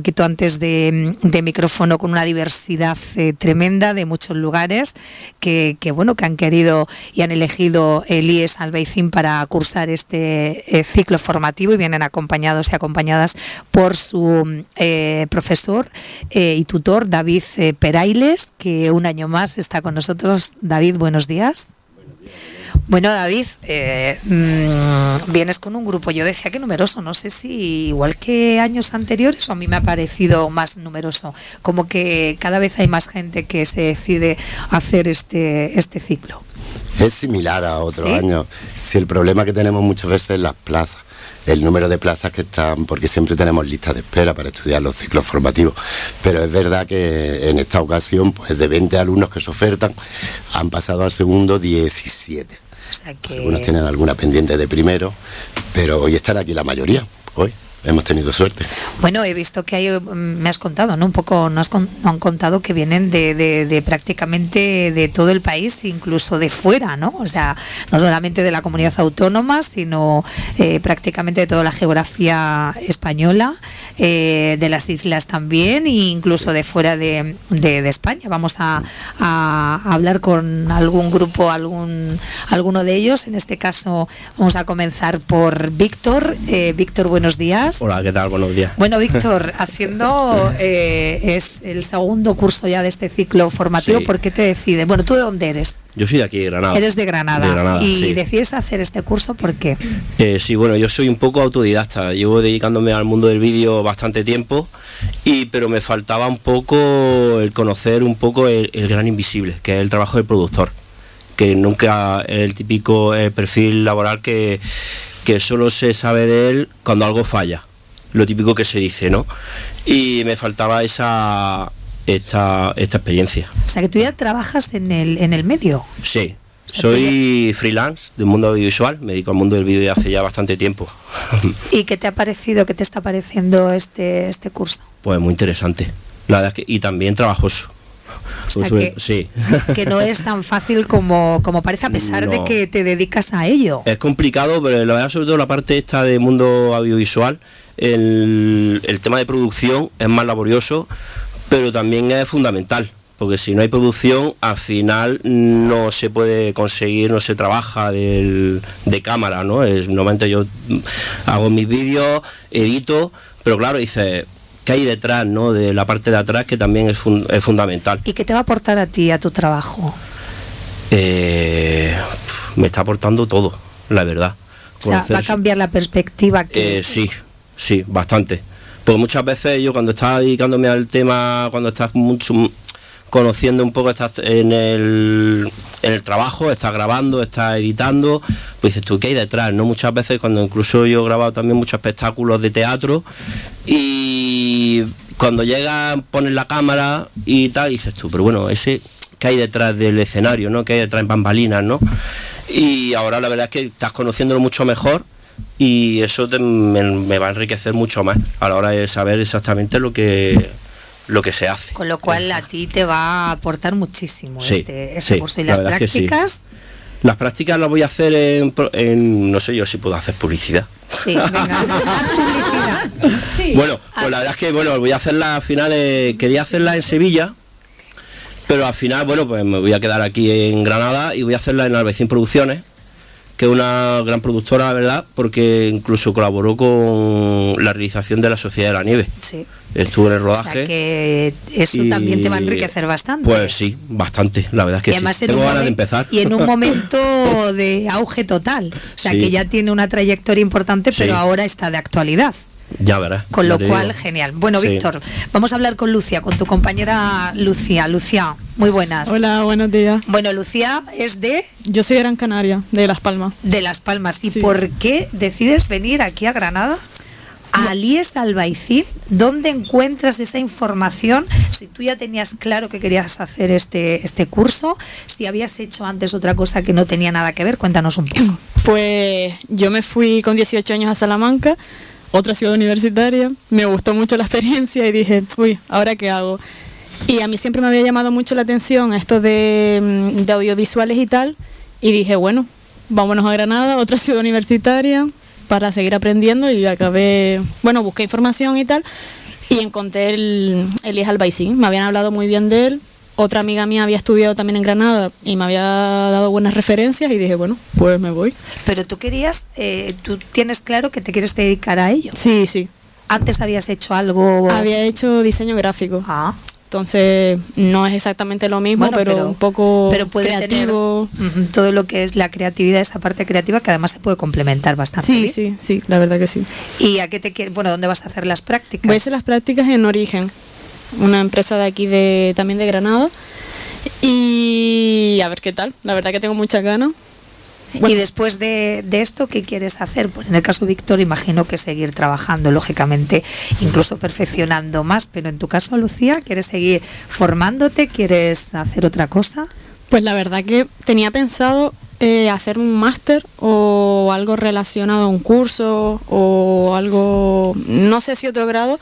poquito antes de, micrófono con una diversidad eh, tremenda de muchos lugares que, bueno que han querido y han elegido el IES Albaicín para cursar este eh, ciclo formativo y vienen acompañados y acompañadas por su eh, profesor y tutor David Perailes que un año más está con nosotros. David, buenos días. Bueno, David, eh, mm, vienes con un grupo, yo decía que numeroso, no sé si igual que años anteriores o a mí me ha parecido más numeroso, como que cada vez hay más gente que se decide hacer este, este ciclo. Es similar a otros años, si el problema que tenemos muchas veces es las plazas el número de plazas que están, porque siempre tenemos listas de espera para estudiar los ciclos formativos, pero es verdad que en esta ocasión, pues de 20 alumnos que se ofertan, han pasado al segundo 17. Algunos tienen alguna pendiente de primero, pero hoy estará aquí la mayoría, hoy hemos tenido suerte. Bueno, he visto que hay, mm, me has contado, ¿no? Un poco, nos han contado que vienen de, de, prácticamente de todo el país, incluso de fuera, ¿no? O sea, no solamente de la comunidad autónoma, sino eh, prácticamente de toda la geografía española, eh, de las islas también, e incluso de fuera de, de, España. Vamos a, a, hablar con algún grupo, algún alguno de ellos. En este caso, vamos a comenzar por Víctor. Eh, Víctor, buenos días. Hola, ¿qué tal? Buenos días. Bueno, Víctor, haciendo eh, es el segundo curso ya de este ciclo formativo, ¿por qué te decides? Bueno, ¿tú de dónde eres? Yo soy de aquí, de Granada. Eres de Granada. ¿Y decides hacer este curso por qué? Eh, sí, bueno, yo soy un poco autodidacta. Llevo dedicándome al mundo del vídeo bastante tiempo, y, pero me faltaba un poco el conocer un poco el, gran invisible, que es el trabajo del productor que nunca el típico eh, perfil laboral que, que solo se sabe de él cuando algo falla, lo típico que se dice, ¿no? Y me faltaba esa esta, esta experiencia. O sea que tú ya trabajas en el, en el medio. Sí, soy freelance del mundo audiovisual, me dedico al mundo del vídeo hace ya bastante tiempo. ¿Y qué te ha parecido, qué te está pareciendo este, este curso? Pues muy interesante, la verdad que, y también trabajoso que, sí. que no es tan fácil como, como parece, a pesar de que te dedicas a ello. Es complicado, pero la verdad, sobre todo la parte esta de mundo audiovisual, el, el tema de producción es más laborioso, pero también es fundamental porque si no hay producción, al final no se puede conseguir, no se trabaja de cámara, ¿no? Es, normalmente yo hago mis vídeos, edito, pero claro, dice, que hay detrás, ¿no? De la parte de atrás que también es, fundamental. ¿Y qué te va a aportar a ti, a tu trabajo? Eh, me está aportando todo, la verdad. O sea, va a cambiar la perspectiva. Que... Eh, sí, sí, bastante. Porque muchas veces yo cuando estaba dedicándome al tema, cuando estás mucho conociendo un poco, estás en el, en el trabajo, estás grabando, estás editando, pues dices tú, ¿qué hay detrás? ¿no? Muchas veces cuando incluso yo he grabado también muchos espectáculos de teatro y cuando llega pones la cámara y tal, dices tú, pero bueno, ese que hay detrás del escenario, ¿no? Que hay detrás en bambalinas, ¿no? Y ahora la verdad es que estás conociéndolo mucho mejor y eso me, va a enriquecer mucho más a la hora de saber exactamente lo que lo que se hace. Con lo cual a ti te va a aportar muchísimo este, este curso. ¿Y las prácticas? Las prácticas las voy a hacer en, no sé yo si puedo hacer publicidad. Sí, venga, Sí. Bueno, pues la verdad es que bueno, voy a hacerla al final, eh, quería hacerla en Sevilla, pero al final, bueno, pues me voy a quedar aquí en Granada y voy a hacerla en Albecín Producciones que es una gran productora, la verdad, porque incluso colaboró con la realización de la Sociedad de la Nieve. Sí. Estuvo en el rodaje. O sea que eso también te va a enriquecer bastante. Pues sí, bastante, la verdad es que sí. Tengo ganas de empezar. Y en un momento de auge total. O sea que ya tiene una trayectoria importante, pero ahora está de actualidad. Ya verás. Con lo cual, genial. Bueno, Víctor, vamos a hablar con Lucia, con tu compañera Lucía. Lucía, muy buenas. Hola, buenos días. Bueno, Lucía es de... Yo soy de Gran Canaria, de Las Palmas. De Las Palmas. ¿Y por qué decides venir aquí a Granada? a Alies Albaicín, ¿dónde encuentras esa información? Si tú ya tenías claro que querías hacer este, este curso, si habías hecho antes otra cosa que no tenía nada que ver, cuéntanos un poco. Pues yo me fui con 18 años a Salamanca, otra ciudad universitaria, me gustó mucho la experiencia y dije, uy, ¿ahora qué hago? Y a mí siempre me había llamado mucho la atención esto de, mm, de audiovisuales y tal, y dije, bueno, vámonos a Granada, otra ciudad universitaria, para seguir aprendiendo y acabé, bueno, busqué información y tal y encontré el Elías Albaicín. Me habían hablado muy bien de él. Otra amiga mía había estudiado también en Granada y me había dado buenas referencias y dije, bueno, pues me voy. Pero tú querías, eh, tú tienes claro que te quieres dedicar a ello. Sí, sí. Antes habías hecho algo. Había hecho diseño gráfico. Ah. Entonces no es exactamente lo mismo, Bueno, pero, pero- un poco pero puede creativo. tener todo lo que es la creatividad, esa parte creativa que además se puede complementar bastante Sí, bien. sí, sí, la verdad que sí. ¿Y a qué te quieres? Bueno, ¿dónde vas a hacer las prácticas? Voy a hacer las prácticas en Origen, una empresa de aquí de también de Granada. Y a ver qué tal. La verdad que tengo muchas ganas. Y después de, de esto, ¿qué quieres hacer? Pues en el caso de Víctor, imagino que seguir trabajando, lógicamente, incluso perfeccionando más. Pero en tu caso, Lucía, ¿quieres seguir formándote? ¿Quieres hacer otra cosa? Pues la verdad que tenía pensado eh, hacer un máster o algo relacionado a un curso o algo, no sé si otro grado,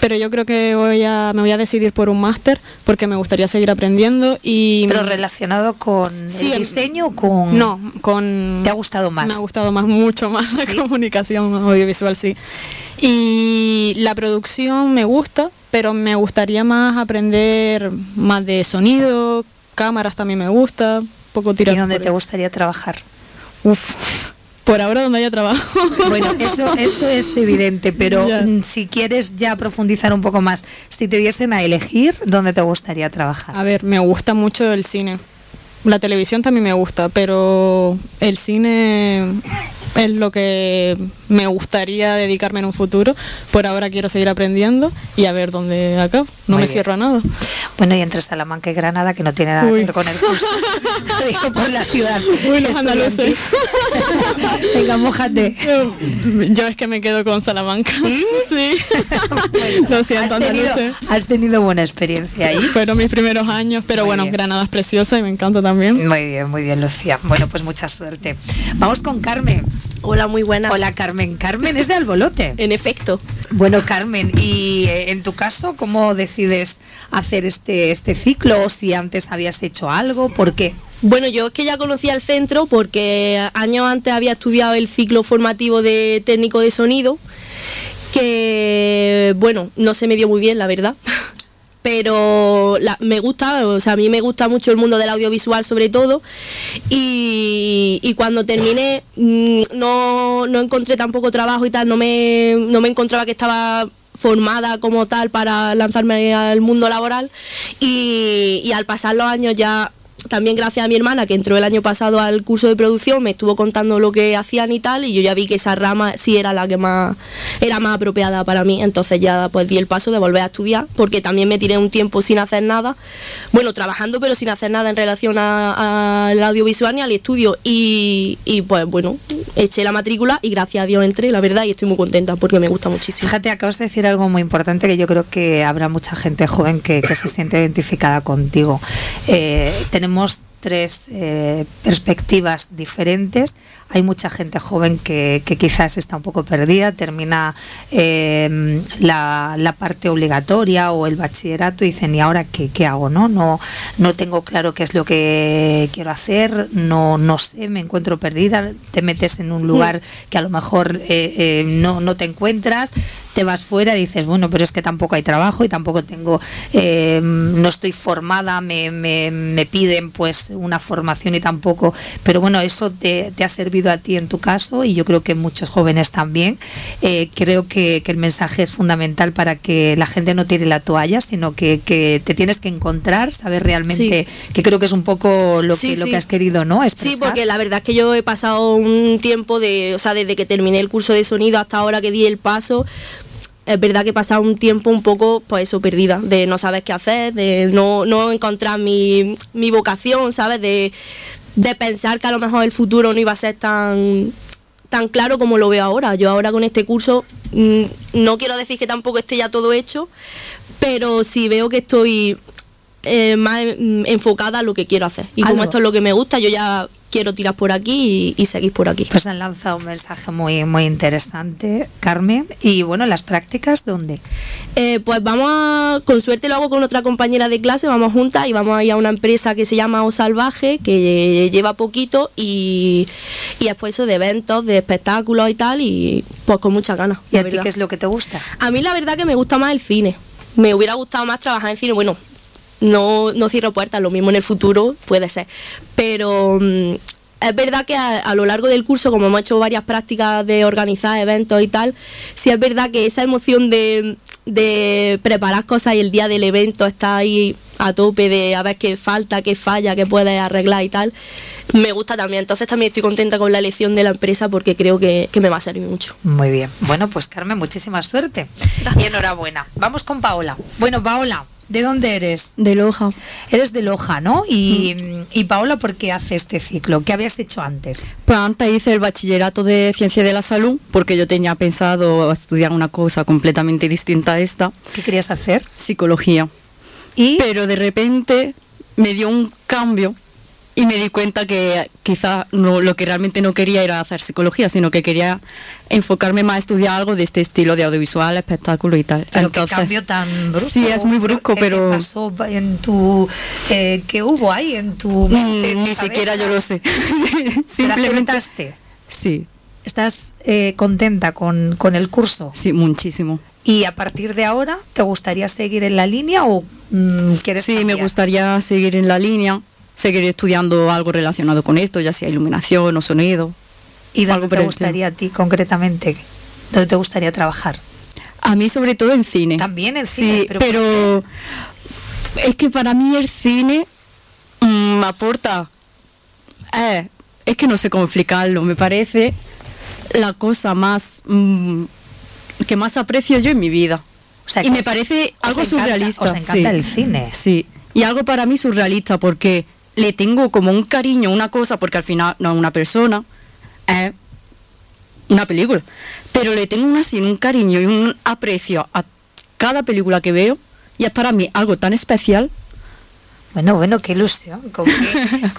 pero yo creo que voy a, me voy a decidir por un máster porque me gustaría seguir aprendiendo y... Pero relacionado con Sí, el em- diseño o con... No, con... ¿Te ha gustado más? Me ha gustado más, mucho más la comunicación audiovisual, sí. Y la producción me gusta, pero me gustaría más aprender más de sonido, cámaras también me gusta, poco ¿Y tirar dónde por te gustaría trabajar? Uf, por ahora donde haya trabajo. Bueno, eso, eso es evidente, pero Ya. mm, si quieres ya profundizar un poco más, si te diesen a elegir, ¿dónde te gustaría trabajar? A ver, me gusta mucho el cine. La televisión también me gusta, pero el cine es lo que me gustaría dedicarme en un futuro. Por ahora quiero seguir aprendiendo y a ver dónde acabo. No Muy me bien. cierro a nada. Bueno, y entre Salamanca y Granada, que no tiene nada Uy. que ver con el curso. Lo digo por la ciudad. Uy, los andaluces. Venga, mójate. Yo, yo es que me quedo con Salamanca. ¿Sí? Sí. Lo siento, has tenido, andaluces. has tenido buena experiencia ahí. Fueron mis primeros años, pero Muy bueno, bien. Granada es preciosa y me encanta también. Muy bien, muy bien, Lucía. Bueno, pues mucha suerte. Vamos con Carmen. Hola, muy buenas. Hola, Carmen. Carmen es de Albolote. En efecto. Bueno, Carmen, y eh, en tu caso, ¿cómo decides hacer este, este ciclo? ¿O si antes habías hecho algo? ¿Por qué? Bueno, yo es que ya conocía el centro porque años antes había estudiado el ciclo formativo de técnico de sonido, que bueno, no se me dio muy bien, la verdad. Pero la- me gusta, o sea, a mí me gusta mucho el mundo del audiovisual sobre todo. Y, cuando terminé mm, no, no encontré tampoco trabajo y tal, no me, no me encontraba que estaba formada como tal para lanzarme al mundo laboral y al pasar los años ya también gracias a mi hermana que entró el año pasado al curso de producción me estuvo contando lo que hacían y tal y yo ya vi que esa rama sí era la que más era más apropiada para mí. Entonces ya pues di el paso de volver a estudiar porque también me tiré un tiempo sin hacer nada. Bueno trabajando pero sin hacer nada en relación al audiovisual ni al estudio. Y, pues bueno eché la matrícula y gracias a Dios entré la verdad y estoy muy contenta porque me gusta muchísimo. Fíjate, acabas de decir algo muy importante que yo creo que habrá mucha gente joven que, que se siente identificada contigo. Eh, tenemos tres eh, perspectivas diferentes. Hay mucha gente joven que, que quizás está un poco perdida, termina eh, la, la parte obligatoria o el bachillerato y dicen, ¿y ahora qué, qué hago? No? No, no tengo claro qué es lo que quiero hacer, no, no sé, me encuentro perdida, te metes en un lugar que a lo mejor eh, eh, no, no te encuentras, te vas fuera y dices, bueno, pero es que tampoco hay trabajo y tampoco tengo, eh, no estoy formada, me, me, me piden pues una formación y tampoco, pero bueno, eso te, te ha servido a ti en tu caso y yo creo que muchos jóvenes también. Eh, creo que, que el mensaje es fundamental para que la gente no tire la toalla, sino que, que te tienes que encontrar, saber realmente, que creo que es un poco lo, Sí, que, lo sí. que has querido, ¿no? Sí, Expresar. porque la verdad es que yo he pasado un tiempo de, o sea, desde que terminé el curso de sonido hasta ahora que di el paso, es verdad que he pasado un tiempo un poco, pues eso, perdida, de no saber qué hacer, de no, no encontrar mi, mi vocación, ¿sabes? De, de pensar que a lo mejor el futuro no iba a ser tan tan claro como lo veo ahora. Yo ahora con este curso mm, no quiero decir que tampoco esté ya todo hecho, pero sí veo que estoy eh, más enfocada a lo que quiero hacer. Y como Algo. esto es lo que me gusta, yo ya quiero tirar por aquí y, y seguir por aquí. Pues han lanzado un mensaje muy, muy interesante, Carmen. Y bueno, las prácticas, ¿dónde? Eh, pues vamos a, con suerte lo hago con otra compañera de clase, vamos juntas y vamos a ir a una empresa que se llama O Salvaje, que lleva poquito y, y después eso de eventos, de espectáculos y tal, y pues con muchas ganas. ¿Y a ti qué es lo que te gusta? A mí la verdad que me gusta más el cine. Me hubiera gustado más trabajar en cine. Bueno, no, no cierro puertas, lo mismo en el futuro puede ser. Pero mm, es verdad que a, a lo largo del curso, como hemos hecho varias prácticas de organizar eventos y tal, sí es verdad que esa emoción de, de preparar cosas y el día del evento está ahí a tope de a ver qué falta, qué falla, qué puedes arreglar y tal, me gusta también. Entonces también estoy contenta con la elección de la empresa porque creo que, que me va a servir mucho. Muy bien. Bueno, pues Carmen, muchísima suerte. Y enhorabuena. Vamos con Paola. Bueno, Paola, ¿de dónde eres? De Loja. Eres de Loja, ¿no? Y, y Paola, ¿por qué hace este ciclo? ¿Qué habías hecho antes? Pues antes hice el bachillerato de ciencia de la salud porque yo tenía pensado estudiar una cosa completamente distinta a esta, ¿Qué querías hacer? psicología. Y Pero de repente me dio un cambio y me di cuenta que quizás no, lo que realmente no quería era hacer psicología, sino que quería enfocarme más a estudiar algo de este estilo de audiovisual, espectáculo y tal. pero qué Entonces- cambio tan brusco. Sí, es muy brusco, ¿Qué- pero ¿Qué pasó en tu... eh, ¿Qué hubo ahí en tu mente? Mm, tu ni siquiera yo lo sé. Simplemente sí, ¿Estás eh, contenta con, con el curso? sí, muchísimo. ¿Y a partir de ahora te gustaría seguir en la línea o mm, quieres Sí, me gustaría seguir en la línea, seguir estudiando algo relacionado con esto, ya sea iluminación o sonido. ¿Y dónde algo te gustaría a ti concretamente? ¿Dónde te gustaría trabajar? A mí sobre todo en cine. También en cine, Sí, pero pero, es que para mí el cine mm, me aporta... eh, es que no sé cómo explicarlo, me parece la cosa más... mm, que más aprecio yo en mi vida. O sea, y me parece os algo encanta- surrealista. os encanta sí. el cine. Sí, y algo para mí surrealista porque le tengo como un cariño, una cosa, porque al final no es una persona, es una película. Pero le tengo así, un cariño y un aprecio a cada película que veo y es para mí algo tan especial. Bueno, bueno, qué ilusión. Como, que-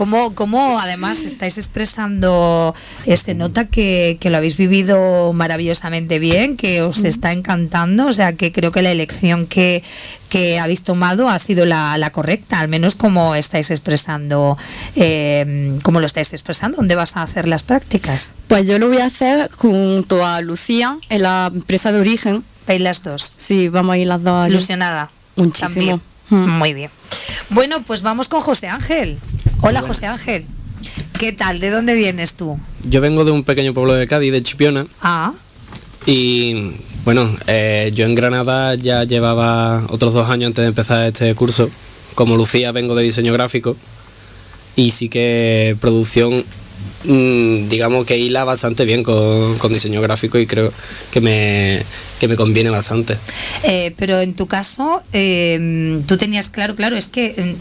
además estáis expresando, eh, se nota que, que lo habéis vivido maravillosamente bien, que os está encantando, o sea que creo que la elección que, que habéis tomado ha sido la, la correcta, al menos como estáis expresando, eh, como lo estáis expresando, ¿dónde vas a hacer las prácticas? Pues yo lo voy a hacer junto a Lucía en la empresa de origen. Veis las dos. Sí, vamos a ir las dos allí. Ilusionada. Muchísimo. También. Mm. Muy bien. Bueno, pues vamos con José Ángel. Hola, José Ángel. ¿Qué tal? ¿De dónde vienes tú? Yo vengo de un pequeño pueblo de Cádiz, de Chipiona, Ah, y bueno, eh, yo en Granada ya llevaba otros dos años antes de empezar este curso. Como Lucía vengo de diseño gráfico y sí que producción, digamos que hila bastante bien con, con diseño gráfico y creo que me, que me conviene bastante. eh, pero en tu caso, eh, tú tenías claro, claro, es que eh,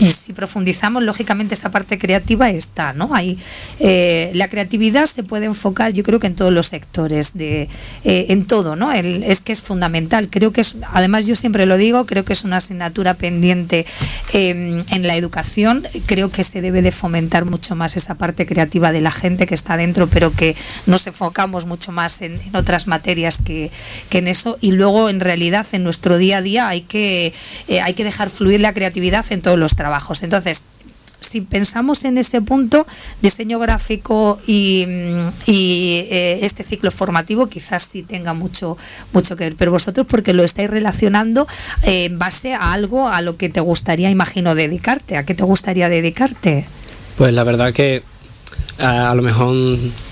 eh, si profundizamos, lógicamente esta parte creativa está, ¿no? Hay, eh, la creatividad se puede enfocar, yo creo que en todos los sectores, de, en todo, ¿no? Es que es fundamental. Creo que es, además yo siempre lo digo, creo que es una asignatura pendiente eh, en la educación. Creo que se debe de fomentar mucho más esa parte creativa de la gente que está dentro, pero que nos enfocamos mucho más en, otras materias que, que en eso. Y luego, en realidad, en nuestro día a día hay que, eh, hay que dejar fluir la creatividad en todos los trabajos. Entonces, si pensamos en ese punto, diseño gráfico y, y, eh, este ciclo formativo quizás sí tenga mucho, mucho que ver, pero vosotros porque lo estáis relacionando eh, en base a algo a lo que te gustaría, imagino, dedicarte. ¿A qué te gustaría dedicarte? Pues la verdad que a, a lo mejor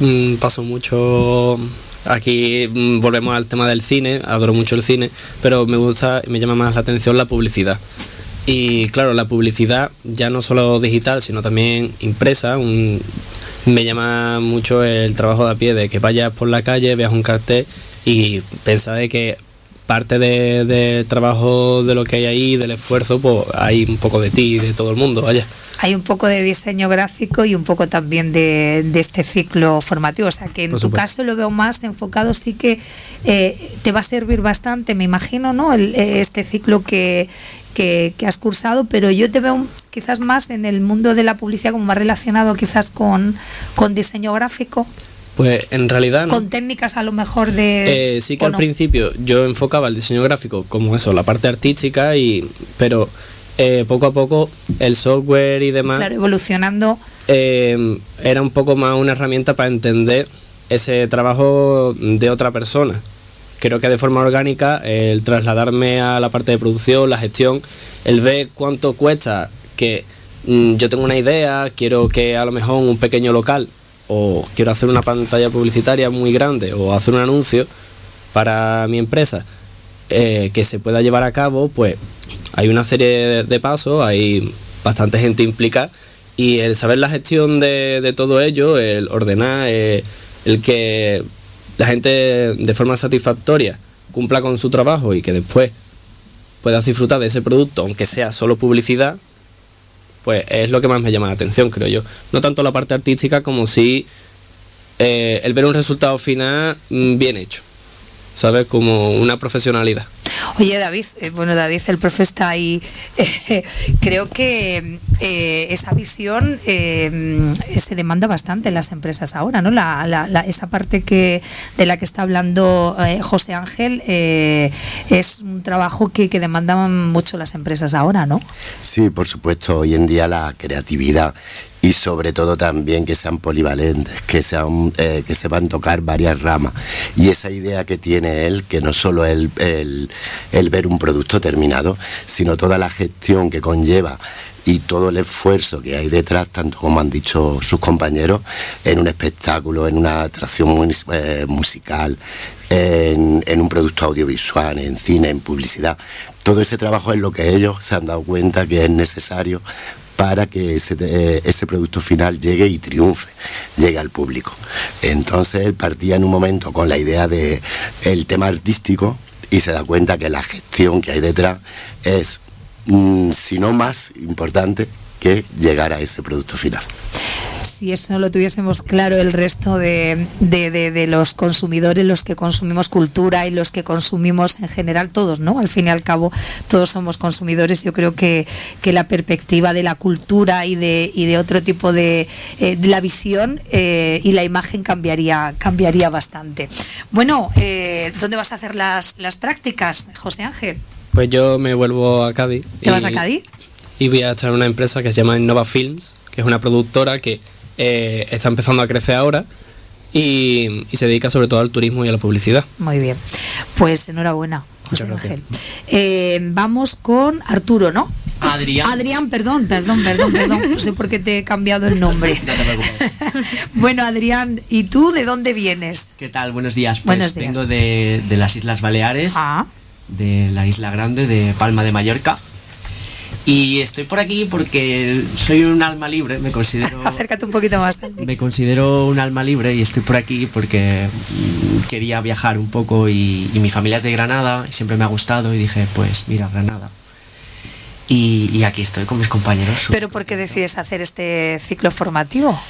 mm, paso mucho aquí mm, volvemos al tema del cine, adoro mucho el cine, pero me gusta me llama más la atención la publicidad. Y claro, la publicidad ya no solo digital, sino también impresa, me llama mucho el trabajo de a pie, de que vayas por la calle, veas un cartel y pensar de que parte de, de trabajo de lo que hay ahí, del esfuerzo, pues hay un poco de ti y de todo el mundo, vaya. Hay un poco de diseño gráfico y un poco también de, de este ciclo formativo. O sea que en tu caso lo veo más enfocado, sí que eh, te va a servir bastante, me imagino, ¿no? El- eh, este ciclo que, que, que has cursado, pero yo te veo un- quizás más en el mundo de la publicidad como más relacionado quizás con, con diseño gráfico, Pues en realidad no. con técnicas a lo mejor de... Eh, sí que ¿o al no? principio yo enfocaba el diseño gráfico como eso, la parte artística, y pero eh, poco a poco el software y demás Claro, evolucionando. eh, era un poco más una herramienta para entender ese trabajo de otra persona. Creo que de forma orgánica el trasladarme a la parte de producción, la gestión, el ver cuánto cuesta que mm, yo tengo una idea, quiero que a lo mejor un pequeño local o quiero hacer una pantalla publicitaria muy grande o hacer un anuncio para mi empresa eh, que se pueda llevar a cabo, pues hay una serie de, pasos, hay bastante gente implicada y el saber la gestión de, de todo ello, el ordenar, eh, el que la gente de forma satisfactoria cumpla con su trabajo y que después puedas disfrutar de ese producto, aunque sea solo publicidad, pues es lo que más me llama la atención, creo yo. No tanto la parte artística como si eh, el ver un resultado final mm, bien hecho, ¿sabes? Como una profesionalidad. Oye, David, eh, bueno, David, el profe está ahí. creo que eh, esa visión eh, se demanda bastante en las empresas ahora, ¿no? La, la- la- esa parte que de la que está hablando José Ángel es un trabajo que, que demandan mucho las empresas ahora, ¿no? Sí, por supuesto, hoy en día la creatividad y sobre todo también que sean polivalentes, que sean eh, que sepan tocar varias ramas. Y esa idea que tiene él, que no solo el, el, el ver un producto terminado, sino toda la gestión que conlleva y todo el esfuerzo que hay detrás, tanto como han dicho sus compañeros, en un espectáculo, en una atracción eh, musical, en, un producto audiovisual, en cine, en publicidad. Todo ese trabajo es lo que ellos se han dado cuenta que es necesario para que ese, eh, producto final llegue y triunfe, llegue al público. Entonces él partía en un momento con la idea de el tema artístico y se da cuenta que la gestión que hay detrás es, mm, si no más importante, que llegar a ese producto final. Si eso lo tuviésemos claro el resto de, de- de- de los consumidores, los que consumimos cultura y los que consumimos en general, todos, ¿no? Al fin y al cabo, todos somos consumidores. Yo creo que, que la perspectiva de la cultura y de, y de otro tipo de, eh, la visión eh, y la imagen cambiaría, cambiaría bastante. Bueno, eh, ¿dónde vas a hacer las, las prácticas, José Ángel? Pues yo me vuelvo a Cádiz. ¿Te vas a Cádiz? y voy a estar en una empresa que se llama Innova Films, que es una productora que eh, está empezando a crecer ahora y, y se dedica sobre todo al turismo y a la publicidad. Muy bien. Pues enhorabuena, José Ángel. Eh, vamos con Arturo, ¿no? Adrián. Adrián, perdón, perdón, perdón, perdón. No sé por qué te he cambiado el nombre. No te preocupes. bueno, Adrián, ¿y tú de dónde vienes? ¿Qué tal? Buenos días. Pues Buenos días. vengo de, de las Islas Baleares, Ah, de la Isla Grande, de Palma de Mallorca. Y estoy por aquí porque soy un alma libre, me considero... acércate un poquito más. Me considero un alma libre y estoy por aquí porque mm, quería viajar un poco y, y mi familia es de Granada y siempre me ha gustado y dije, pues mira, Granada. Y, y aquí estoy con mis compañeros. Pero ¿por qué decides hacer este ciclo formativo?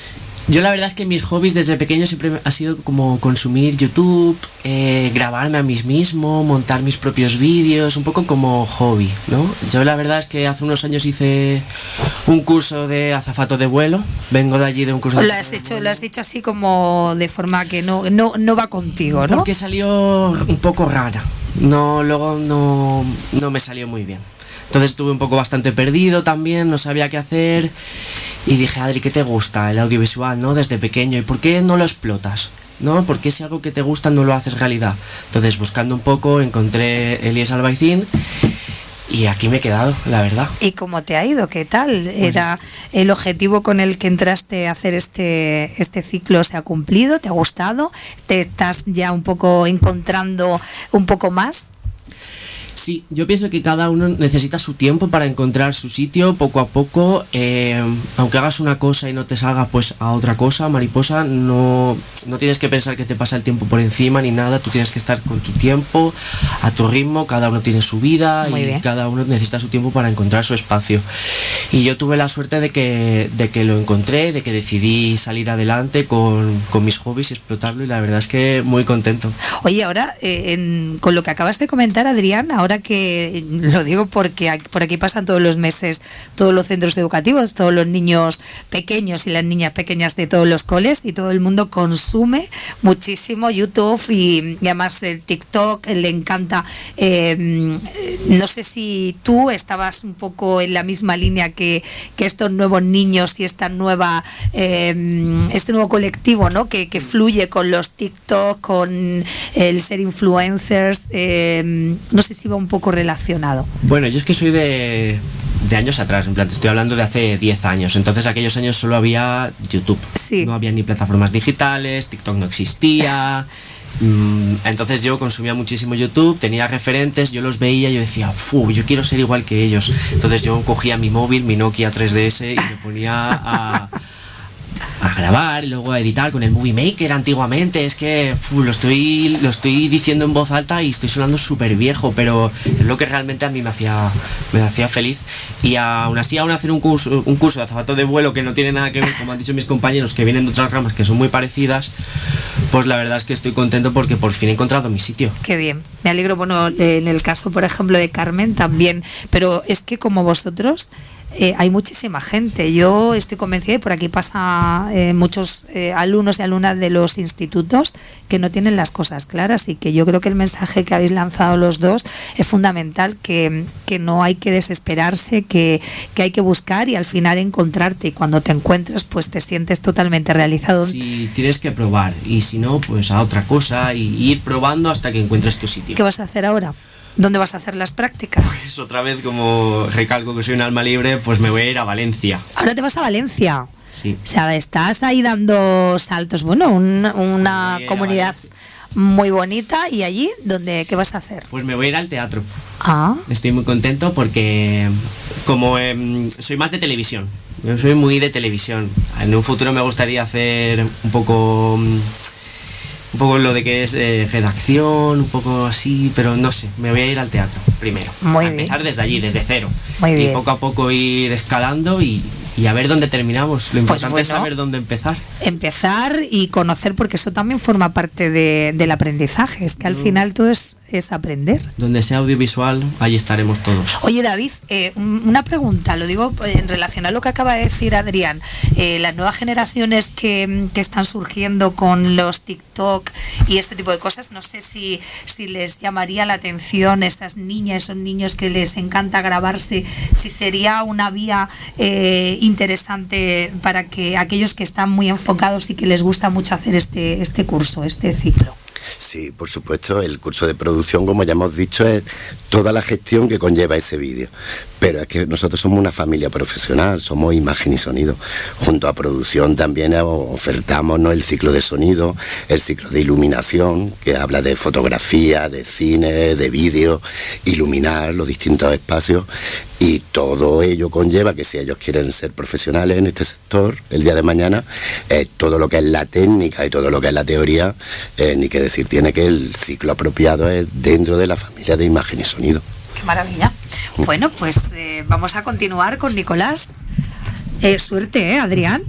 Yo la verdad es que mis hobbies desde pequeño siempre ha sido como consumir YouTube, eh, grabarme a mí mismo, montar mis propios vídeos, un poco como hobby, ¿no? Yo la verdad es que hace unos años hice un curso de azafato de vuelo, vengo de allí de un curso de Lo has hecho, lo has dicho así como de forma que no, no, no va contigo, ¿no? Porque salió un poco rara. No, luego no, no me salió muy bien. Entonces estuve un poco bastante perdido también, no sabía qué hacer. Y dije, Adri, ¿qué te gusta el audiovisual, no? Desde pequeño. ¿Y por qué no lo explotas? ¿No? ¿Por qué si algo que te gusta no lo haces realidad? Entonces, buscando un poco, encontré Elías Albaicín y aquí me he quedado, la verdad. ¿Y cómo te ha ido? ¿Qué tal? ¿Era el objetivo con el que entraste a hacer este, este ciclo se ha cumplido? ¿Te ha gustado? ¿Te estás ya un poco encontrando un poco más? Sí, yo pienso que cada uno necesita su tiempo para encontrar su sitio poco a poco. eh, aunque hagas una cosa y no te salga pues a otra cosa, mariposa, no, no tienes que pensar que te pasa el tiempo por encima ni nada. Tú tienes que estar con tu tiempo, a tu ritmo. Cada uno tiene su vida Muy y bien. cada uno necesita su tiempo para encontrar su espacio. Y yo tuve la suerte de que, de que lo encontré, de que decidí salir adelante con, con mis hobbies y explotarlo. Y la verdad es que muy contento. Oye, ahora, eh, en- con lo que acabas de comentar, Adrián, ahora que lo digo porque por aquí pasan todos los meses todos los centros educativos, todos los niños pequeños y las niñas pequeñas de todos los coles y todo el mundo consume muchísimo YouTube y, y además el TikTok le encanta. Eh, no sé si tú estabas un poco en la misma línea que, que estos nuevos niños y esta nueva eh, este nuevo colectivo ¿no? que, que fluye con los TikTok, con el ser influencers. eh, no sé si va un poco relacionado. Bueno, yo es que soy de, de años atrás, en plan, te estoy hablando de hace 10 años. Entonces, aquellos años solo había YouTube. Sí. No había ni plataformas digitales, TikTok no existía. Mm, Entonces yo consumía muchísimo YouTube, tenía referentes, yo los veía y yo decía, Fu, yo quiero ser igual que ellos. Entonces yo cogía mi móvil, mi Nokia 3DS y me ponía a grabar y luego a editar con el Movie Maker antiguamente. Es que lo, estoy, lo estoy diciendo en voz alta y estoy sonando súper viejo, pero es lo que realmente a mí me hacía, me hacía feliz. Y aún así, aún hacer un curso, un curso de azafato de vuelo que no tiene nada que ver, como han dicho mis compañeros, que vienen de otras ramas que son muy parecidas, pues la verdad es que estoy contento porque por fin he encontrado mi sitio. Qué bien. Me alegro, bueno, en el caso, por ejemplo, de Carmen también. Pero es que como vosotros, eh, hay muchísima gente. Yo estoy convencida y por aquí pasa eh, muchos eh, alumnos y alumnas de los institutos que no tienen las cosas claras y que yo creo que el mensaje que habéis lanzado los dos es fundamental, que, que no hay que desesperarse, que, que hay que buscar y al final encontrarte y cuando te encuentras pues te sientes totalmente realizado. Si tienes que probar y si no, pues a otra cosa y ir probando hasta que encuentres tu sitio. ¿Qué vas a hacer ahora? ¿Dónde vas a hacer las prácticas? Pues otra vez, como recalco que soy un alma libre, pues me voy a ir a Valencia. Ahora te vas a Valencia. Sí. O sea, estás ahí dando saltos. Bueno, un- una bien, comunidad muy bonita. ¿Y allí dónde, qué vas a hacer? Pues me voy a ir al teatro. Ah, Estoy muy contento porque como em, soy más de televisión, yo soy muy de televisión. En un futuro me gustaría hacer un poco mm, un poco lo de que es eh, redacción, un poco así, pero no sé, me voy a ir al teatro primero. Muy a bien. empezar desde allí, desde cero. Muy y bien. poco a poco ir escalando y, y a ver dónde terminamos. Lo Pues importante es saber dónde empezar. empezar y conocer, porque eso también forma parte de- del aprendizaje. Es que al Mm. final todo es, es aprender. Donde sea audiovisual, allí estaremos todos. Oye David, eh, un- una pregunta, lo digo eh, en relación a lo que acaba de decir Adrián. Eh, las nuevas generaciones que, que están surgiendo con los TikTok y este tipo de cosas, no sé si, si les llamaría la atención esas niñas, esos niños que les encanta grabarse, si sería una vía eh, interesante para que aquellos que están muy enfocados y que les gusta mucho hacer este, este curso, este ciclo. Sí, por supuesto, el curso de producción, como ya hemos dicho, es toda la gestión que conlleva ese vídeo. Pero es que nosotros somos una familia profesional, somos imagen y sonido. Junto a producción también ofertamos ¿no? el ciclo de sonido, el ciclo de iluminación, que habla de fotografía, de cine, de vídeo, iluminar los distintos espacios. Y todo ello conlleva que si ellos quieren ser profesionales en este sector el día de mañana, eh, todo lo que es la técnica y todo lo que es la teoría, eh, ni que decir tiene que el ciclo apropiado es dentro de la familia de imagen y sonido. Qué maravilla. Bueno, pues eh, vamos a continuar con Nicolás. Eh, suerte, ¿eh, Adrián?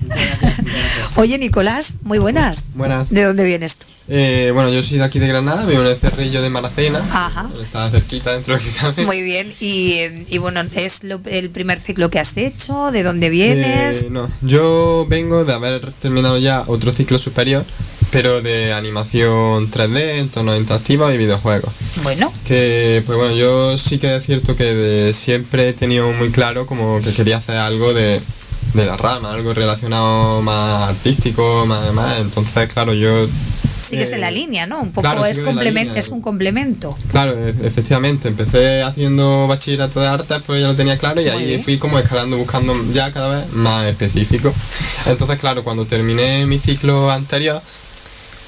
Oye, Nicolás, muy buenas. Buenas. ¿De dónde vienes tú? Eh, bueno, yo soy de aquí de Granada, vivo en el Cerrillo de Maracena. Ajá. Está cerquita dentro de cabe. Muy bien. Y, y bueno, ¿es lo- el primer ciclo que has hecho? ¿De dónde vienes? Eh, no, yo vengo de haber terminado ya otro ciclo superior, pero de animación 3D, entorno interactivo y videojuegos. Bueno, Que, pues bueno, yo sí que es cierto que de siempre he tenido muy claro como que quería hacer algo de, de la rama, algo relacionado más artístico, más, más. Entonces, claro, yo sigues eh, en la línea, ¿no? Un poco claro, es, sigo en la complemen- línea. es un complemento. Claro, e- efectivamente, empecé haciendo bachillerato de artes, pues ya lo tenía claro y Muy ahí bien. fui como escalando, buscando ya cada vez más específico. Entonces, claro, cuando terminé mi ciclo anterior,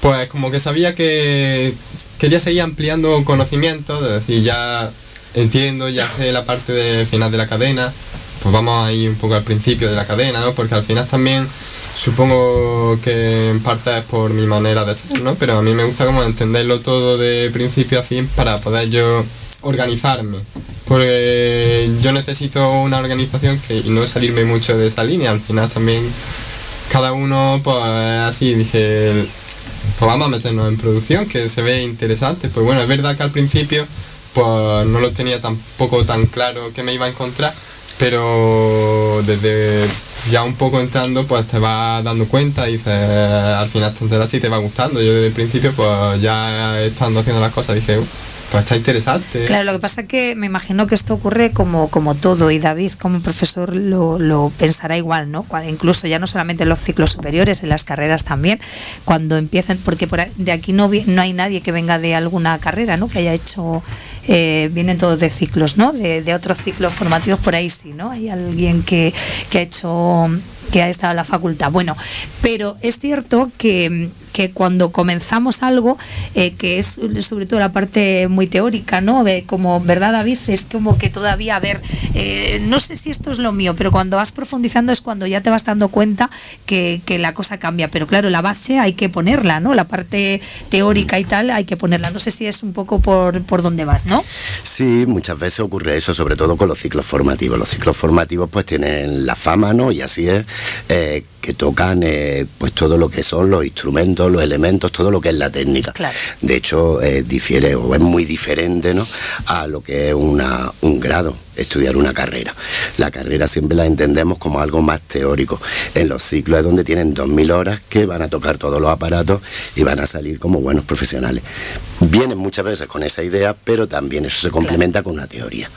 pues como que sabía que quería seguir ampliando conocimientos, es decir, ya entiendo, ya sé la parte de final de la cadena, pues vamos a ir un poco al principio de la cadena, ¿no? Porque al final también supongo que en parte es por mi manera de ser, ¿no? Pero a mí me gusta como entenderlo todo de principio a fin para poder yo organizarme. Porque yo necesito una organización que, y no salirme mucho de esa línea. Al final también cada uno, pues así, dije, pues vamos a meternos en producción, que se ve interesante. Pues bueno, es verdad que al principio pues no lo tenía tampoco tan claro que me iba a encontrar, pero desde ya un poco entrando pues te vas dando cuenta y dices, al final te enteras y te va gustando. Yo desde el principio pues ya estando haciendo las cosas dije, "Uh, pues está interesante. Claro, lo que pasa es que me imagino que esto ocurre como, como todo y David como profesor lo, pensará igual, ¿no? Cuando- incluso ya no solamente en los ciclos superiores, en las carreras también, cuando empiezan, porque por de aquí no, no hay nadie que venga de alguna carrera, ¿no? Que haya hecho, eh, vienen todos de ciclos, ¿no? De, de otros ciclos formativos por ahí sí, ¿no? Hay alguien que, que ha hecho que ha estado en la facultad. Bueno, pero es cierto que, que cuando comenzamos algo, eh, que es sobre todo la parte muy teórica, ¿no? De como, ¿verdad, David? Es como que todavía, a ver, eh, no sé si esto es lo mío, pero cuando vas profundizando es cuando ya te vas dando cuenta que, que la cosa cambia. Pero claro, la base hay que ponerla, ¿no? La parte teórica y tal hay que ponerla. No sé si es un poco por, por dónde vas, ¿no? Sí, muchas veces ocurre eso, sobre todo con los ciclos formativos. Los ciclos formativos pues tienen la fama, ¿no? Y así es, eh, que tocan pues todo lo que son los instrumentos, los elementos, todo lo que es la técnica. Claro. De hecho, eh, difiere o es muy diferente, ¿no? A lo que es una, un grado estudiar una carrera. La carrera siempre la entendemos como algo más teórico. En los ciclos es donde tienen 2.000 horas que van a tocar todos los aparatos y van a salir como buenos profesionales. Vienen muchas veces con esa idea, pero también eso se complementa con una teoría.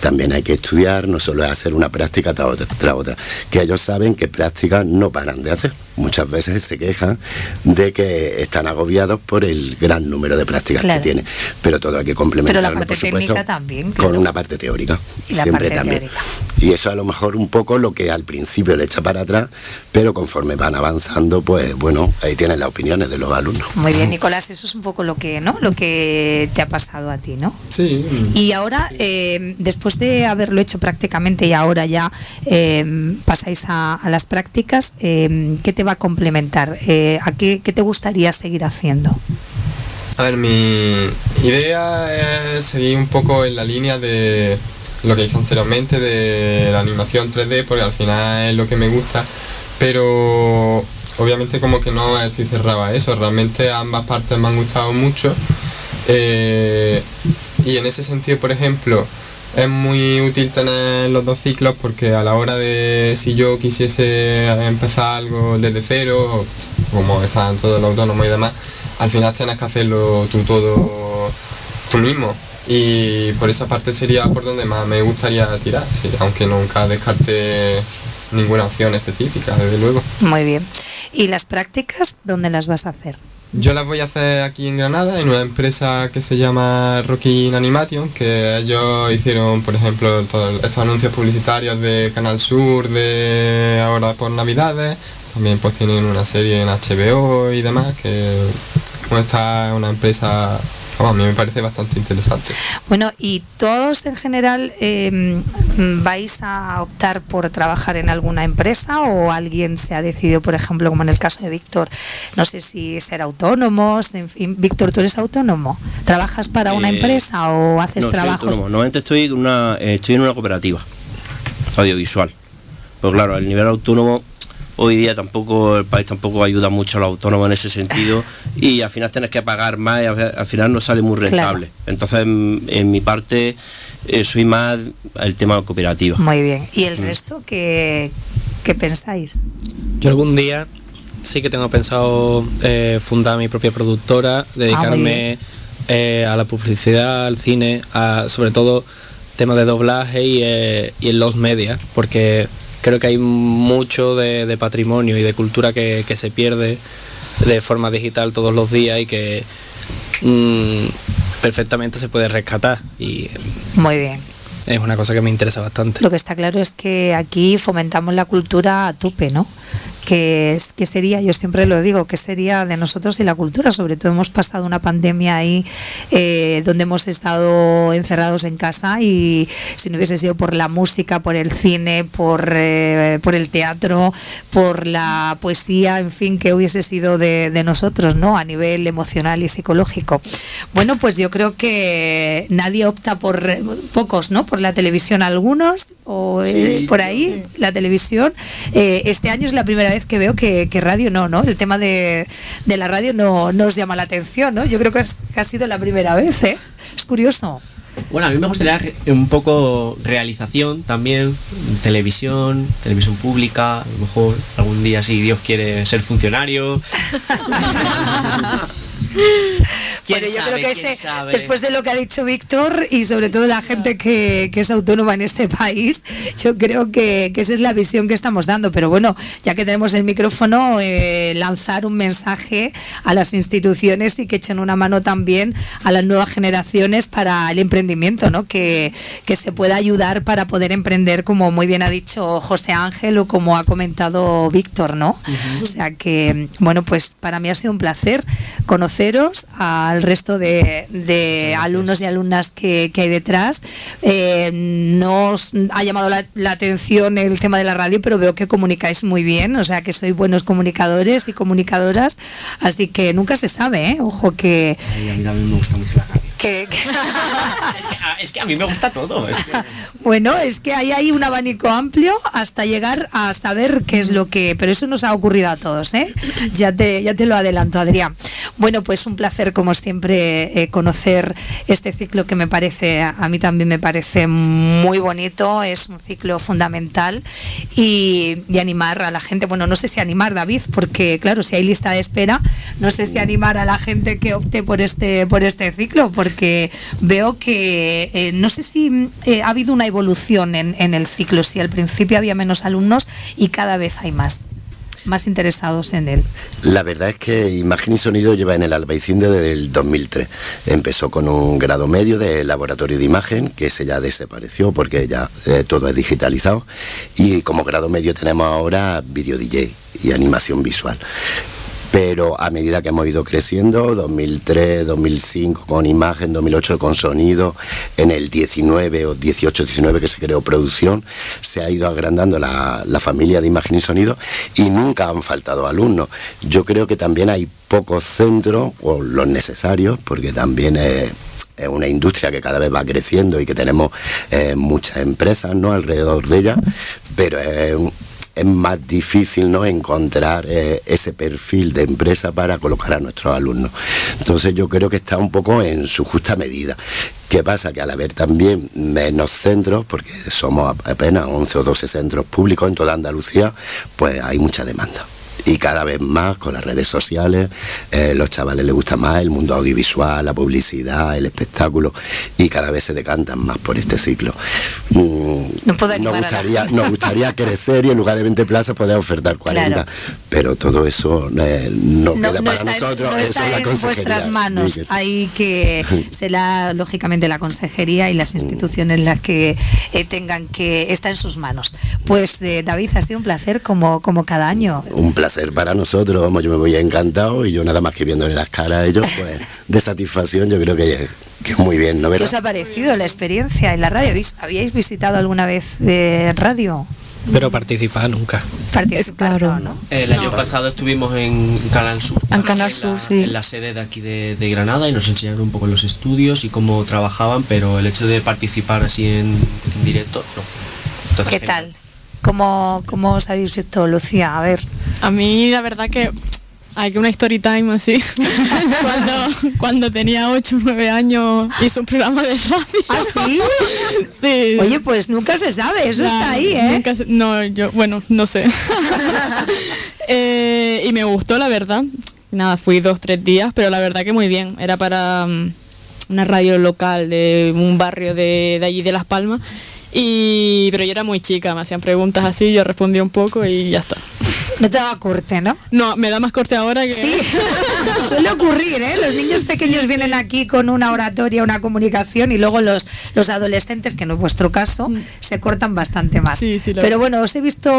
También hay que estudiar, no solo es hacer una práctica tras otra, tras otra, que ellos saben que prácticas no paran de hacer. Muchas veces se quejan de que están agobiados por el gran número de prácticas Claro. que tienen, pero todo hay que Pero complementarlo, la parte por supuesto, técnica también. con una parte teórica. Y la siempre parte también. teórica. Y eso a lo mejor un poco lo que al principio le echa para atrás, pero conforme van avanzando, pues bueno, ahí tienen las opiniones de los alumnos. Muy bien, Nicolás, eso es un poco lo que, ¿no? Lo que te ha pasado a ti, ¿no? Sí. Y ahora, eh, después de haberlo hecho prácticamente y ahora ya eh, pasáis a, a las prácticas, eh, ¿qué te va a complementar? Eh, ¿A qué, qué te gustaría seguir haciendo? A ver, mi idea es seguir un poco en la línea de lo que hice anteriormente de la animación 3D, porque al final es lo que me gusta, pero obviamente como que no estoy cerrado a eso, realmente ambas partes me han gustado mucho. eh, y en ese sentido, por ejemplo, es muy útil tener los dos ciclos porque a la hora de si yo quisiese empezar algo desde cero, como están todos los autónomos y demás, al final tienes que hacerlo tú todo tú mismo. Y por esa parte sería por donde más me gustaría tirar, sí, aunque nunca descarte ninguna opción específica, desde luego. Muy bien. ¿Y las prácticas dónde las vas a hacer? Yo las voy a hacer aquí en Granada, en una empresa que se llama Rockin Animation, que ellos hicieron, por ejemplo, todos estos anuncios publicitarios de Canal Sur de ahora por Navidades. También pues tienen una serie en HBO y demás, que bueno, esta es una empresa, a mí me parece bastante interesante. Bueno, ¿y todos en general eh, vais a optar por trabajar en alguna empresa o alguien se ha decidido, por ejemplo, como en el caso de Víctor, no sé si ser autónomos, en fin, Víctor, ¿tú eres autónomo? ¿Trabajas para una Eh, empresa o haces no, soy trabajos? autónomo. Normalmente estoy una, eh, estoy en una cooperativa audiovisual. Pero claro, el nivel autónomo hoy día tampoco el país tampoco ayuda mucho a los autónomos en ese sentido y al final tienes que pagar más y al, al final no sale muy rentable. Entonces, en, en mi parte eh, soy más el tema cooperativo. Muy bien. ¿Y el Mm. resto qué, qué pensáis? Yo algún día sí que tengo pensado eh, fundar mi propia productora, dedicarme eh, a la publicidad, al cine, a sobre todo temas de doblaje y, eh, y en los medios, porque creo que hay mucho de, patrimonio y de cultura que, se pierde de forma digital todos los días y que mm, perfectamente se puede rescatar. Muy bien. Es una cosa que me interesa bastante. Lo que está claro es que aquí fomentamos la cultura a tope, ¿no? Que, es- que sería, yo siempre lo digo, que sería de nosotros y la cultura. Sobre todo hemos pasado una pandemia ahí eh, donde hemos estado encerrados en casa y si no hubiese sido por la música, por el cine, por, eh, por el teatro, por la poesía, en fin, que hubiese sido de, de nosotros, ¿no? A nivel emocional y psicológico. Bueno, pues yo creo que nadie opta por, eh, pocos, ¿no? Por la televisión algunos, o eh, Sí, por ahí, la televisión. Eh, este año es la primera vez que veo que, que radio no, ¿no? El tema de, de la radio no, no os llama la atención, ¿no? Yo creo que, es- que ha sido la primera vez, ¿eh? Es curioso. Bueno, a mí me gustaría un poco realización también, televisión, televisión pública, a lo mejor algún día si Dios quiere ser funcionario. ¿Quién Bueno, yo sabe, creo que ese, después de lo que ha dicho Víctor y sobre todo la gente que, que es autónoma en este país, yo creo que, que esa es la visión que estamos dando. Pero bueno, ya que tenemos el micrófono, eh, lanzar un mensaje a las instituciones y que echen una mano también a las nuevas generaciones para el emprendimiento, ¿no? Que, que se pueda ayudar para poder emprender, como muy bien ha dicho José Ángel o como ha comentado Víctor, ¿no? O sea que, bueno, pues para mí ha sido un placer al resto de, de alumnos y alumnas que, que hay detrás. Eh, no os ha llamado la, la atención el tema de la radio, pero veo que comunicáis muy bien, o sea que sois buenos comunicadores y comunicadoras, así que nunca se sabe, ¿eh? Ojo que... Ay, a mí también me gusta mucho la radio. Que- que- Es que a mí me gusta todo. es que- Bueno, es que hay ahí un abanico amplio hasta llegar a saber qué es lo que. Pero eso nos ha ocurrido a todos, ¿eh? Ya te, ya te lo adelanto, Adrián. Bueno, pues un placer, como siempre, eh, conocer este ciclo que me parece, a mí también me parece muy bonito, es un ciclo fundamental y, y animar a la gente. Bueno, no sé si animar, David, porque claro, si hay lista de espera, no sé si animar a la gente que opte por este, por este ciclo, porque veo que eh, no sé si eh, ha habido una evolución en, el ciclo, si al principio había menos alumnos y cada vez hay más, más interesados en él. La verdad es que Imagen y Sonido lleva en el Albaicín desde el 2003. Empezó con un grado medio de laboratorio de imagen, que ese ya desapareció porque ya eh, todo es digitalizado. Y como grado medio tenemos ahora video DJ y animación visual. Pero a medida que hemos ido creciendo, 2003, 2005 con imagen, 2008 con sonido, en el 19 o 18, 19 que se creó producción, se ha ido agrandando la, familia de imagen y sonido y nunca han faltado alumnos. Yo creo que también hay pocos centros, o los necesarios, porque también es una industria que cada vez va creciendo y que tenemos eh, muchas empresas ¿no? alrededor de ella, pero es, es más difícil ¿no? encontrar eh, ese perfil de empresa para colocar a nuestros alumnos. Entonces yo creo que está un poco en su justa medida. ¿Qué pasa? Que al haber también menos centros, porque somos apenas 11 o 12 centros públicos en toda Andalucía, pues hay mucha demanda y cada vez más con las redes sociales, eh, los chavales les gusta más el mundo audiovisual, la publicidad, el espectáculo y cada vez se decantan más por este ciclo. Mm, No puedo nos, la gustaría, nos gustaría crecer y en lugar de 20 plazas poder ofertar 40, Claro. pero todo eso eh, no, No, queda no para está, en- nosotros, no eso está es la en consejería. vuestras manos. Sí que sí. Hay que será lógicamente la consejería y las instituciones las que eh, tengan que está en sus manos. Pues eh, David ha sido un placer como como cada año. Un placer para nosotros, vamos, yo me voy encantado y yo nada más que viéndole las caras a ellos, pues de satisfacción yo creo que, que es muy bien, ¿no ¿Qué verdad? os ha parecido la experiencia en la radio? ¿Habéis, ¿habíais visitado alguna vez de radio? Pero participar nunca. Participar, claro. El año pasado estuvimos en Canal Sur. En Canal la- Sur, sí. En la sede de aquí de, de Granada y nos enseñaron un poco los estudios y cómo trabajaban, pero el hecho de participar así en, en directo, no. Entonces, ¿Qué genial. tal? ¿Cómo, ¿Cómo os habéis visto, Lucía? A ver. A mí la verdad que hay que una story time así. cuando, cuando tenía 8 o 9 años hice un programa de radio. ¿Ah, sí? Sí. Oye, pues nunca se sabe, eso está ahí, ¿eh? nunca se- no, yo, bueno, no sé. Eh, y me gustó, la verdad. Nada, fui dos, tres días, pero la verdad que muy bien. Era para mm, una radio local de un barrio de, de allí de Las Palmas. Y, pero yo era muy chica, me hacían preguntas así, yo respondía un poco y ya está. No te da corte, ¿no? No, me da más corte ahora que... Sí, suele ocurrir, ¿eh? Los niños pequeños vienen aquí con una oratoria, una comunicación y luego los, los adolescentes, que no es vuestro caso, Mm. se cortan bastante más. Sí, sí, Pero bueno, os he visto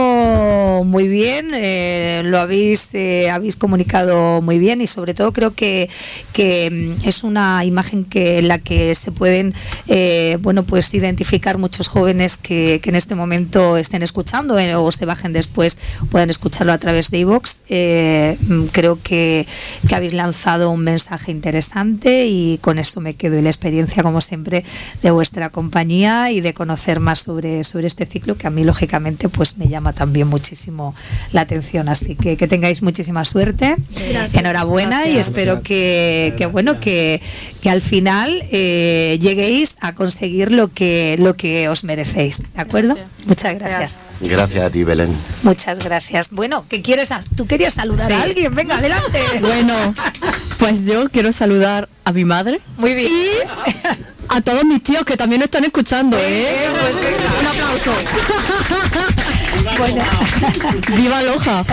muy bien, eh, lo habéis, eh, habéis comunicado muy bien y sobre todo creo que, que mm, es una imagen que en la que se pueden eh, bueno pues identificar muchos jóvenes que, que en este momento estén escuchando o se bajen después puedan escucharlo a través de iVoox. Eh, mm, creo que, que habéis lanzado un mensaje interesante y con esto me quedo y la experiencia como siempre de vuestra compañía y de conocer más sobre, sobre este ciclo que a mí lógicamente pues me llama también muchísimo la atención. Así que que tengáis muchísima suerte. Enhorabuena y espero que, que, bueno que, que al final eh, lleguéis a conseguir lo que lo que os merecéis. ¿De acuerdo? Muchas gracias. Gracias a ti, Belén. Muchas gracias. Bueno, ¿qué quieres? a- ¿Tú querías saludar Sí. a alguien? Venga, adelante. Bueno, pues yo quiero saludar a mi madre Muy bien. a todos mis tíos que también están escuchando, ¿eh? pues. Un aplauso. Bueno. ¡Viva Loja!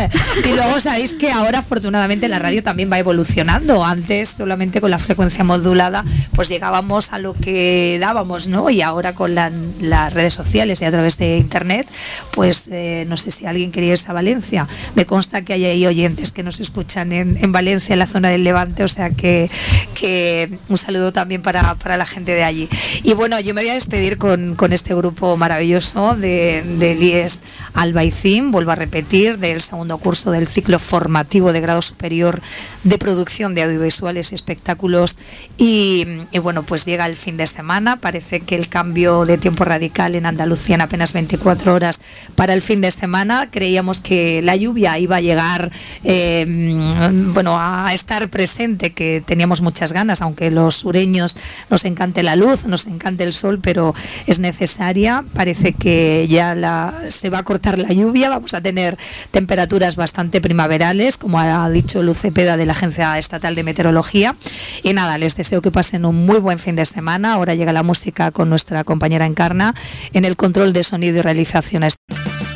Y luego sabéis que ahora afortunadamente la radio también va evolucionando. Antes solamente con la frecuencia modulada pues llegábamos a lo que dábamos, ¿no? Y ahora con la- las redes sociales y a través de internet, pues eh, no sé si alguien quería irse a Valencia. Me consta que hay ahí oyentes que nos escuchan en, en Valencia, en la zona del Levante, o sea que, que un saludo también para, para la gente de Y bueno, yo me voy a despedir con, con este grupo maravilloso de, de IES Albaicín, vuelvo a repetir, del segundo curso del ciclo formativo de grado superior de producción de audiovisuales y espectáculos. Y, bueno, pues llega el fin de semana, parece que el cambio de tiempo radical en Andalucía en apenas 24 horas para el fin de semana. Creíamos que la lluvia iba a llegar, mm, bueno, a estar presente, que teníamos muchas ganas, aunque los sureños nos encante la luz, nos encante el sol, pero es necesaria. Parece que ya la, se va a cortar la lluvia, vamos a tener temperaturas bastante primaverales, como ha dicho Luz Cepeda de la Agencia Estatal de Meteorología. Y nada, les deseo que pasen un muy buen fin de semana. Ahora llega la música con nuestra compañera Encarna en el control de sonido y realización.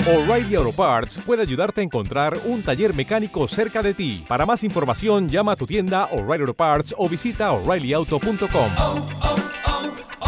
O'Reilly Auto Parts puede ayudarte a encontrar un taller mecánico cerca de ti. Para más información, llama a tu tienda O'Reilly Auto Parts o visita oreillyauto.com.